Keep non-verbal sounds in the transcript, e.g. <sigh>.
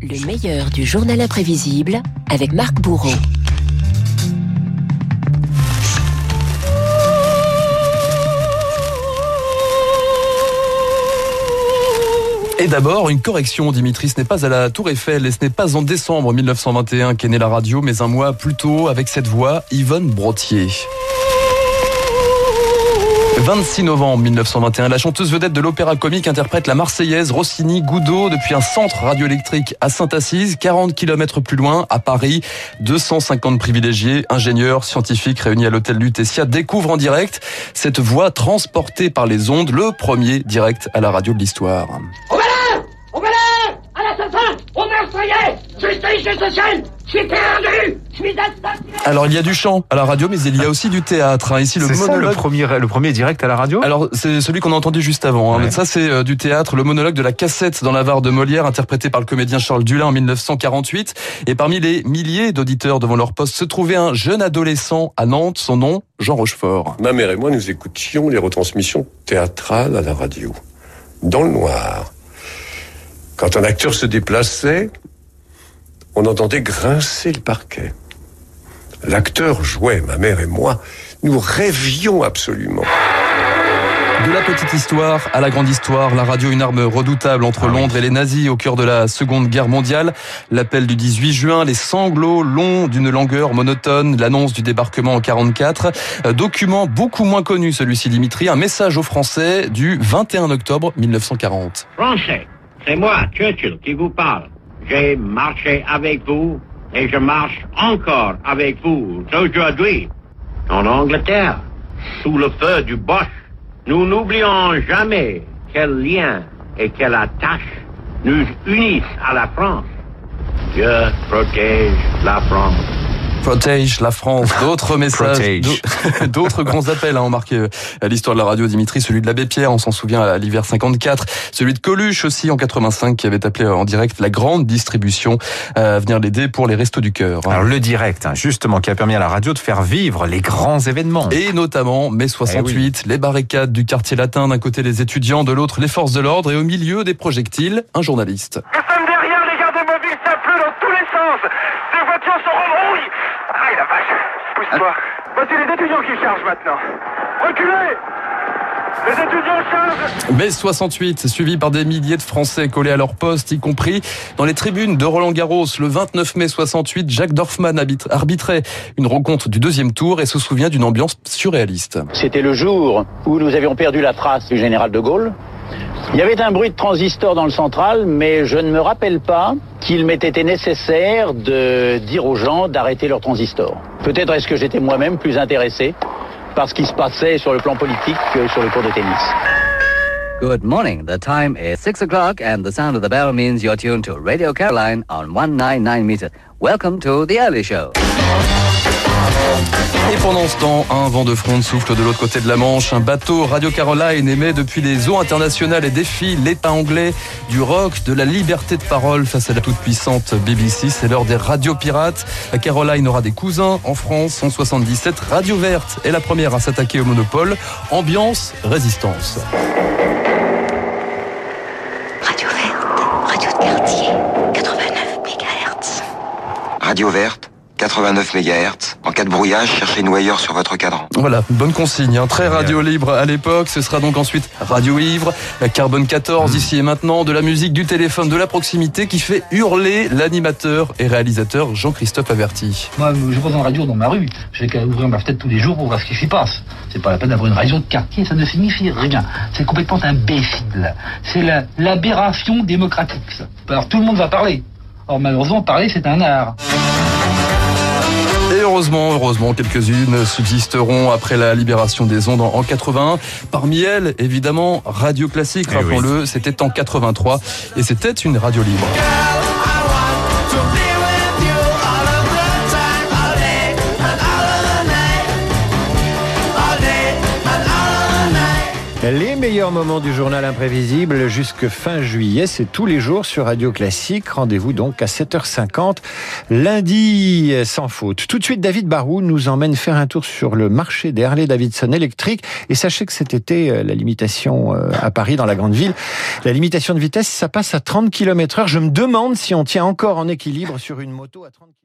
Le meilleur du journal imprévisible avec Marc Bourreau. Et d'abord, une correction, Dimitri, ce n'est pas à la Tour Eiffel et ce n'est pas en décembre 1921 qu'est née la radio, mais un mois plus tôt avec cette voix, Yvonne Brottier. 26 novembre 1921, la chanteuse vedette de l'opéra comique interprète la Marseillaise Rossini Goudot depuis un centre radioélectrique à Sainte-Assise, 40 km plus loin, à Paris. 250 privilégiés, ingénieurs, scientifiques réunis à l'hôtel Lutetia découvrent en direct cette voix transportée par les ondes, le premier direct à la radio de l'histoire. Justice Alors il y a du chant à la radio, mais il y a aussi du théâtre. hein. Ici le ça premier, le premier direct à la radio? Alors c'est celui qu'on a entendu juste avant. hein. Ouais. Ça c'est euh, du théâtre, le monologue de la cassette dans la Var de Molière, interprété par le comédien Charles Dulin en 1948. Et parmi les milliers d'auditeurs devant leur poste se trouvait un jeune adolescent à Nantes, son nom Jean Rochefort. Ma mère et moi, nous écoutions les retransmissions théâtrales à la radio, dans le noir. Quand un acteur se déplaçait, on entendait grincer le parquet. L'acteur jouait, ma mère et moi, nous rêvions absolument. De la petite histoire à la grande histoire, la radio une arme redoutable entre Ah oui. Londres et les nazis au cœur de la Seconde Guerre mondiale. L'appel du 18 juin, les sanglots longs d'une langueur monotone, l'annonce du débarquement en 44. Euh, Document beaucoup moins connu celui-ci Dimitri, un message aux Français du 21 octobre 1940. Français, c'est moi, Churchill, qui vous parle. J'ai marché avec vous et je marche encore avec vous aujourd'hui. En Angleterre, sous le feu du Bosch, nous n'oublions jamais quel lien et quelle attache nous unissent à la France. Dieu protège la France. Protège la France. <laughs> D'autres messages, <laughs> d'autres grands appels hein, ont marqué euh, l'histoire de la radio, Dimitri. Celui de l'abbé Pierre, on s'en souvient à l'hiver 54. Celui de Coluche aussi en 85, qui avait appelé euh, en direct la grande distribution euh, à venir l'aider pour les restos du cœur. hein. Alors le direct, hein, justement, qui a permis à la radio de faire vivre les grands événements. Et notamment mai 68, les barricades du quartier latin, d'un côté les étudiants, de l'autre les forces de l'ordre, et au milieu des projectiles, un journaliste. Nous sommes derrière les gardes mobiles, ça pleut dans tous les sens. Des voitures sont rouillent. Aïe la vache, pousse-toi. Bah, c'est les étudiants qui chargent maintenant. Reculez Les étudiants chargent Mai 68, suivi par des milliers de Français collés à leur poste, y compris dans les tribunes de Roland Garros. Le 29 mai 68, Jacques Dorfman arbitrait une rencontre du deuxième tour et se souvient d'une ambiance surréaliste. C'était le jour où nous avions perdu la trace du général de Gaulle. Il y avait un bruit de transistor dans le central, mais je ne me rappelle pas qu'il m'ait été nécessaire de dire aux gens d'arrêter leur transistor. Peut-être est-ce que j'étais moi-même plus intéressé par ce qui se passait sur le plan politique que sur le cours de tennis. Good morning. The time is 6 o'clock and the sound of the bell means you're tuned to Radio Caroline on 199 meter. Welcome to the early show. Et pendant ce temps, un vent de fronde souffle de l'autre côté de la Manche. Un bateau Radio Caroline émet depuis les eaux internationales et défie l'État anglais du rock, de la liberté de parole face à la toute-puissante BBC. C'est l'heure des radios pirates. La Caroline aura des cousins en France. En 77, Radio Verte est la première à s'attaquer au monopole. Ambiance, résistance. Radio verte, radio de quartier, 89 MHz. Radio verte, 89 MHz. En cas de brouillage, cherchez nous ailleurs sur votre cadran. Voilà, bonne consigne. hein. Très radio libre à l'époque. Ce sera donc ensuite Radio Ivre, la Carbone 14 ici et maintenant, de la musique, du téléphone, de la proximité qui fait hurler l'animateur et réalisateur Jean-Christophe Averti. Moi, je vois une radio dans ma rue. Je vais qu'à ouvrir ma fenêtre tous les jours pour voir ce qui s'y passe. C'est pas la peine d'avoir une radio de quartier, ça ne signifie rien. C'est complètement imbécile. C'est la- l'aberration démocratique, ça. Alors tout le monde va parler. Or malheureusement, parler, c'est un art. Heureusement, heureusement, quelques-unes subsisteront après la libération des ondes en en 81. Parmi elles, évidemment, Radio Classique, Eh oui. rappelons-le, c'était en 83 et c'était une radio libre. Les meilleurs moments du journal imprévisible jusque fin juillet. C'est tous les jours sur Radio Classique. Rendez-vous donc à 7h50 lundi sans faute. Tout de suite, David Barou nous emmène faire un tour sur le marché des Harley Davidson électriques. Et sachez que cet été, euh, la limitation euh, à Paris, dans la grande ville, la limitation de vitesse, ça passe à 30 km heure. Je me demande si on tient encore en équilibre sur une moto à 30 km